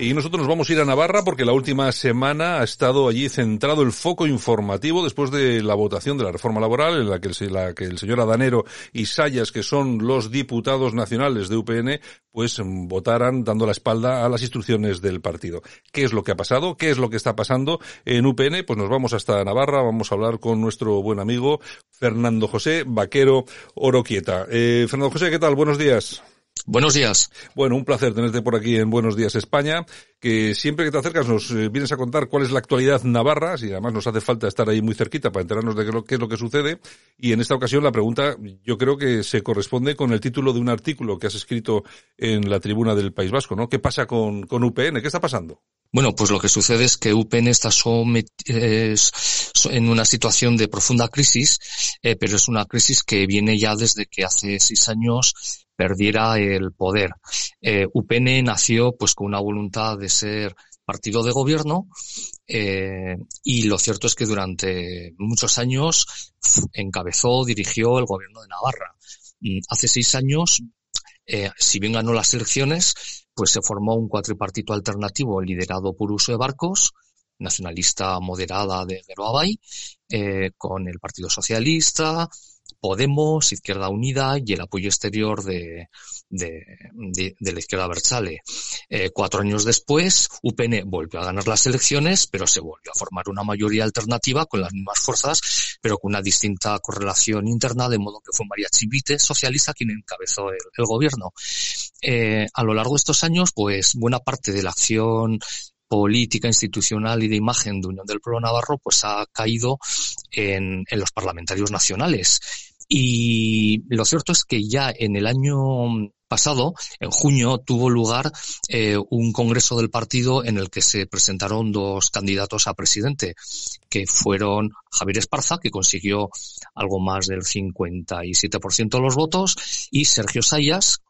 Y nosotros nos vamos a ir a Navarra porque la última semana ha estado allí centrado el foco informativo después de la votación de la reforma laboral en la que el, señor Adanero y Sayas, que son los diputados nacionales de UPN, pues votaran dando la espalda a las instrucciones del partido. ¿Qué es lo que ha pasado? ¿Qué es lo que está pasando en UPN? Pues nos vamos hasta Navarra, vamos a hablar con nuestro buen amigo Fernando José Vaquero Oroquieta. Eh, Fernando José, ¿qué tal? Buenos días. Buenos días. Bueno, un placer tenerte por aquí en Buenos Días España, que siempre que te acercas nos eh, vienes a contar cuál es la actualidad navarra, y además nos hace falta estar ahí muy cerquita para enterarnos de qué, es lo que sucede. Y en esta ocasión la pregunta yo creo que se corresponde con el título de un artículo que has escrito en la tribuna del País Vasco, ¿no? ¿Qué pasa con, con UPN? ¿Qué está pasando? Bueno, pues lo que sucede es que UPN está en una situación de profunda crisis, eh, pero es una crisis que viene ya desde que hace seis años perdiera el poder. Eh, UPN nació pues con una voluntad de ser partido de gobierno eh, y lo cierto es que durante muchos años encabezó, dirigió el gobierno de Navarra. Mm, hace seis años, eh, si bien ganó las elecciones, pues se formó un cuatripartito alternativo liderado por Uso de Barcos, nacionalista moderada de Geroabay, eh, con el Partido Socialista, Podemos, Izquierda Unida y el apoyo exterior de, de, de, de la izquierda Berchale. Eh, cuatro años después, UPN volvió a ganar las elecciones, pero se volvió a formar una mayoría alternativa con las mismas fuerzas, pero con una distinta correlación interna, de modo que fue María Chivite, socialista, quien encabezó el, gobierno. Eh, a lo largo de estos años, pues buena parte de la acción política institucional y de imagen de Unión del Pueblo Navarro pues ha caído en, en los parlamentarios nacionales. Y lo cierto es que ya en el año pasado, en junio, tuvo lugar eh, un congreso del partido en el que se presentaron dos candidatos a presidente, que fueron Javier Esparza, que consiguió algo más del 57% de los votos, y Sergio Sayas,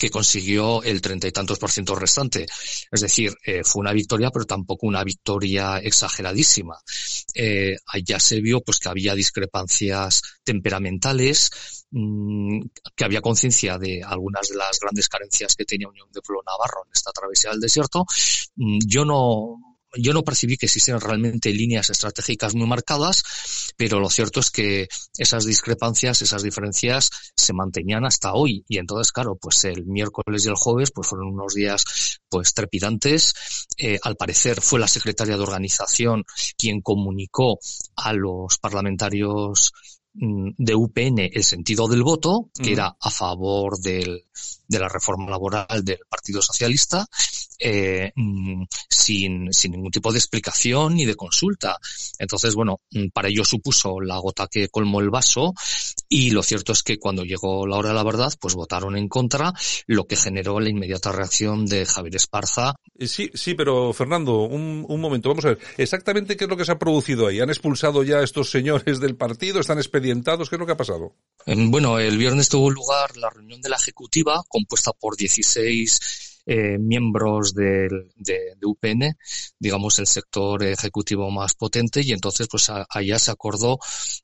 que consiguió el treinta y tantos por ciento restante. Es decir, eh, fue una victoria, pero tampoco una victoria exageradísima. Eh, allá se vio pues que había discrepancias temperamentales, mmm, que había conciencia de algunas de las grandes carencias que tenía Unión de Pueblo Navarro en esta travesía del desierto. Mm, yo no, yo no percibí que existieran realmente líneas estratégicas muy marcadas, pero lo cierto es que esas discrepancias, esas diferencias se mantenían hasta hoy. Y entonces, claro, pues el miércoles y el jueves pues fueron unos días pues trepidantes. Eh, al parecer fue la secretaria de organización quien comunicó a los parlamentarios mm, de UPN el sentido del voto, que uh -huh. era a favor del, de la reforma laboral del Partido Socialista, eh, sin, sin ningún tipo de explicación ni de consulta. Entonces, bueno, para ello supuso la gota que colmó el vaso y lo cierto es que cuando llegó la hora de la verdad, pues votaron en contra, lo que generó la inmediata reacción de Javier Esparza. Sí, sí, pero Fernando, un, un momento, vamos a ver, exactamente qué es lo que se ha producido ahí. ¿Han expulsado ya a estos señores del partido? ¿Están expedientados? ¿Qué es lo que ha pasado? Bueno, el viernes tuvo lugar la reunión de la Ejecutiva, compuesta por 16 eh, miembros de, de, de, UPN, digamos el sector ejecutivo más potente, y entonces pues a, allá se acordó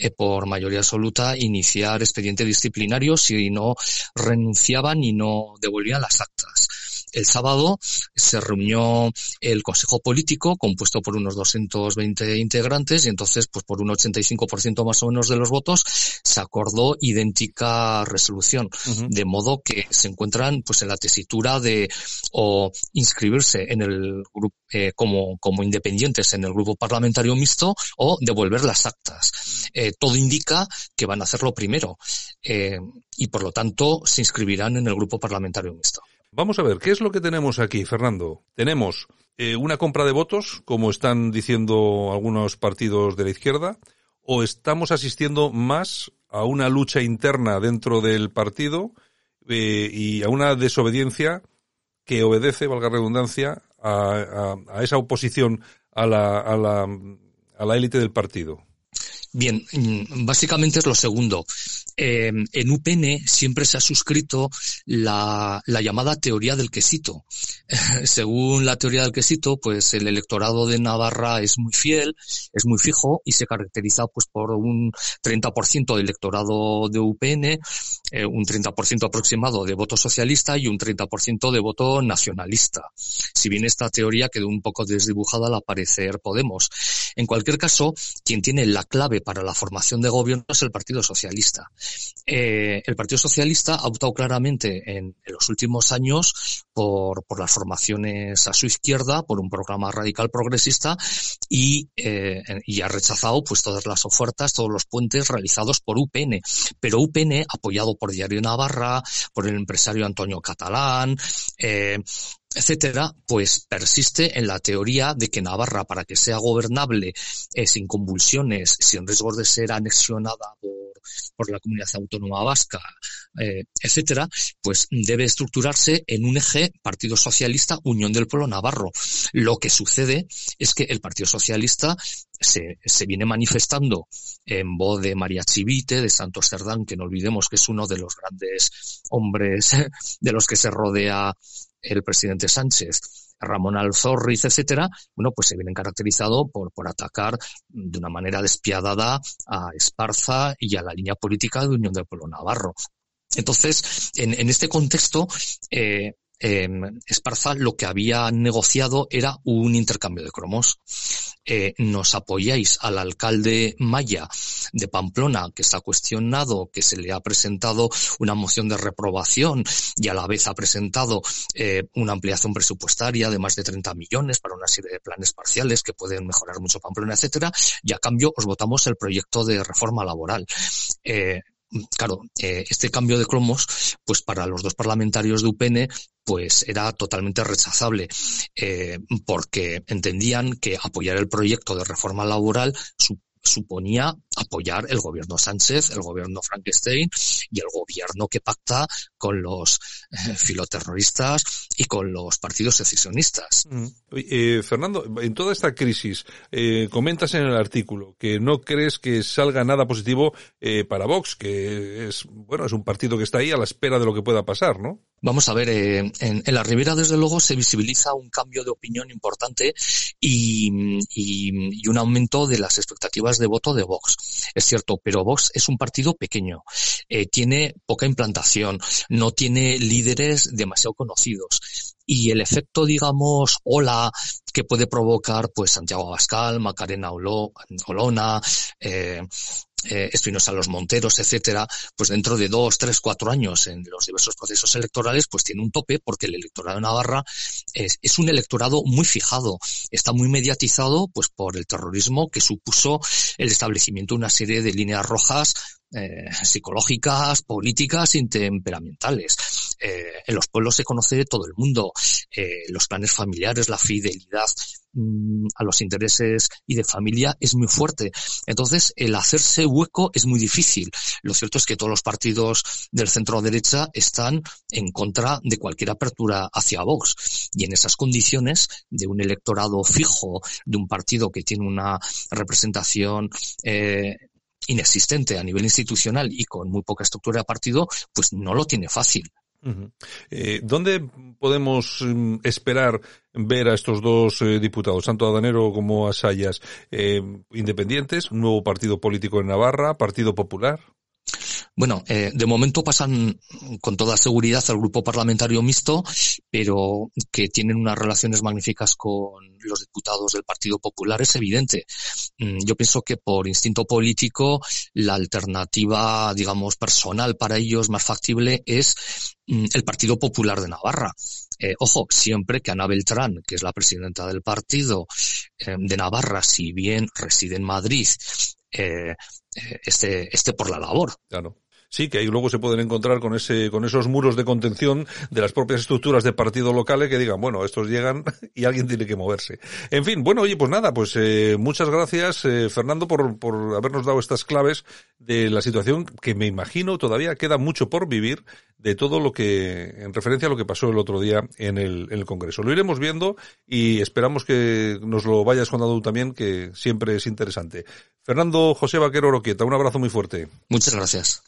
eh, por mayoría absoluta iniciar expediente disciplinario si no renunciaban y no devolvían las actas. El sábado se reunió el Consejo Político, compuesto por unos 220 integrantes, y entonces, pues por un 85% más o menos de los votos, se acordó idéntica resolución. Uh -huh. De modo que se encuentran pues en la tesitura de o inscribirse en el grupo eh, como, como independientes en el grupo parlamentario mixto o devolver las actas. Eh, todo indica que van a hacerlo primero eh, y por lo tanto se inscribirán en el grupo parlamentario mixto. Vamos a ver, ¿qué es lo que tenemos aquí, Fernando? Tenemos eh, una compra de votos, como están diciendo algunos partidos de la izquierda, o estamos asistiendo más a una lucha interna dentro del partido eh, y a una desobediencia que obedece, valga redundancia, a, a, esa oposición a la, a la, a la élite del partido. Bien, mm, básicamente es lo segundo. Eh, en UPN siempre se ha suscrito la, la llamada teoría del quesito. Según la teoría del quesito, pues el electorado de Navarra es muy fiel, es muy fijo y se caracteriza pues por un 30% de electorado de UPN, eh, un 30% aproximado de voto socialista y un 30% de voto nacionalista. Si bien esta teoría quedó un poco desdibujada al aparecer Podemos. En cualquier caso, quien tiene la clave para la formación de gobierno es el Partido Socialista. Eh, el Partido Socialista ha optado claramente en, los últimos años por, las formaciones a su izquierda, por un programa radical progresista y, eh, y ha rechazado pues todas las ofertas, todos los puentes realizados por UPN. Pero UPN, apoyado por Diario Navarra, por el empresario Antonio Catalán, eh, etcétera, pues persiste en la teoría de que Navarra, para que sea gobernable, eh, sin convulsiones, sin riesgos de ser anexionada por, por la comunidad autónoma vasca, eh, etcétera, pues debe estructurarse en un eje Partido Socialista, Unión del Pueblo Navarro. Lo que sucede es que el Partido Socialista se, se, viene manifestando en voz de María Chivite, de Santos Cerdán, que no olvidemos que es uno de los grandes hombres de los que se rodea el presidente Sánchez, Ramón Alzorriz, etcétera, bueno, pues se vienen caracterizado por, por atacar de una manera despiadada a Esparza y a la línea política de Unión del Pueblo Navarro. Entonces, en, en este contexto, eh, eh, Esparza lo que había negociado era un intercambio de cromos. Eh, nos apoyáis al alcalde Maya de Pamplona, que está cuestionado, que se le ha presentado una moción de reprobación y a la vez ha presentado eh, una ampliación presupuestaria de más de 30 millones para una serie de planes parciales que pueden mejorar mucho Pamplona, etcétera, y a cambio os votamos el proyecto de reforma laboral. Claro, eh, este cambio de cromos, pues para los dos parlamentarios de UPN, pues era totalmente rechazable, eh, porque entendían que apoyar el proyecto de reforma laboral suponía apoyar el gobierno Sánchez, el gobierno Frankenstein y el gobierno que pacta con los eh, filoterroristas y con los partidos secesionistas. Mm. Eh, Fernando, en toda esta crisis, eh, comentas en el artículo que no crees que salga nada positivo eh, para Vox, que es, bueno, es un partido que está ahí a la espera de lo que pueda pasar, ¿no? Vamos a ver, en, en, la Ribera desde luego se visibiliza un cambio de opinión importante y, y, y un aumento de las expectativas de voto de Vox. Es cierto, pero Vox es un partido pequeño, eh, tiene poca implantación, no tiene líderes demasiado conocidos. Y el efecto, digamos, ola que puede provocar pues Santiago Abascal, Macarena Olona, eh, eh, Espinosa Los Monteros, etcétera, pues dentro de dos, tres, cuatro años en los diversos procesos electorales, pues tiene un tope porque el electorado de Navarra es un electorado muy fijado, está muy mediatizado pues por el terrorismo que supuso el establecimiento de una serie de líneas rojas eh, psicológicas, políticas temperamentales. Eh, en los pueblos se conoce todo el mundo, eh, los planes familiares, la fidelidad mm, a los intereses y de familia es muy fuerte. Entonces, el hacerse hueco es muy difícil. Lo cierto es que todos los partidos del centro derecha están en contra de cualquier apertura hacia Vox. Y en esas condiciones de un electorado fijo, de un partido que tiene una representación eh, inexistente a nivel institucional y con muy poca estructura de partido, pues no lo tiene fácil. eh, ¿Dónde podemos mm, esperar ver a estos dos eh, diputados, tanto a Danero como a Sayas, eh, independientes, un nuevo partido político en Navarra, Partido Popular? Bueno, eh, de momento pasan con toda seguridad al grupo parlamentario mixto, pero que tienen unas relaciones magníficas con los diputados del Partido Popular es evidente. Mm, yo pienso que por instinto político la alternativa, digamos, personal para ellos más factible es mm, el Partido Popular de Navarra. Eh, ojo, siempre que Ana Beltrán, que es la presidenta del partido eh, de Navarra, si bien reside en Madrid, eh, este, este por la labor. Claro. Sí, que ahí luego se pueden encontrar con ese, con esos muros de contención de las propias estructuras de partido locales que digan, bueno, estos llegan y alguien tiene que moverse. En fin, bueno, oye, pues nada, pues eh, muchas gracias, eh, Fernando, por, por habernos dado estas claves de la situación que me imagino todavía queda mucho por vivir de todo lo que, en referencia a lo que pasó el otro día en el, en el Congreso. Lo iremos viendo y esperamos que nos lo vayas contando también, que siempre es interesante. Fernando José Vaquero Oroquieta, un abrazo muy fuerte. Muchas gracias.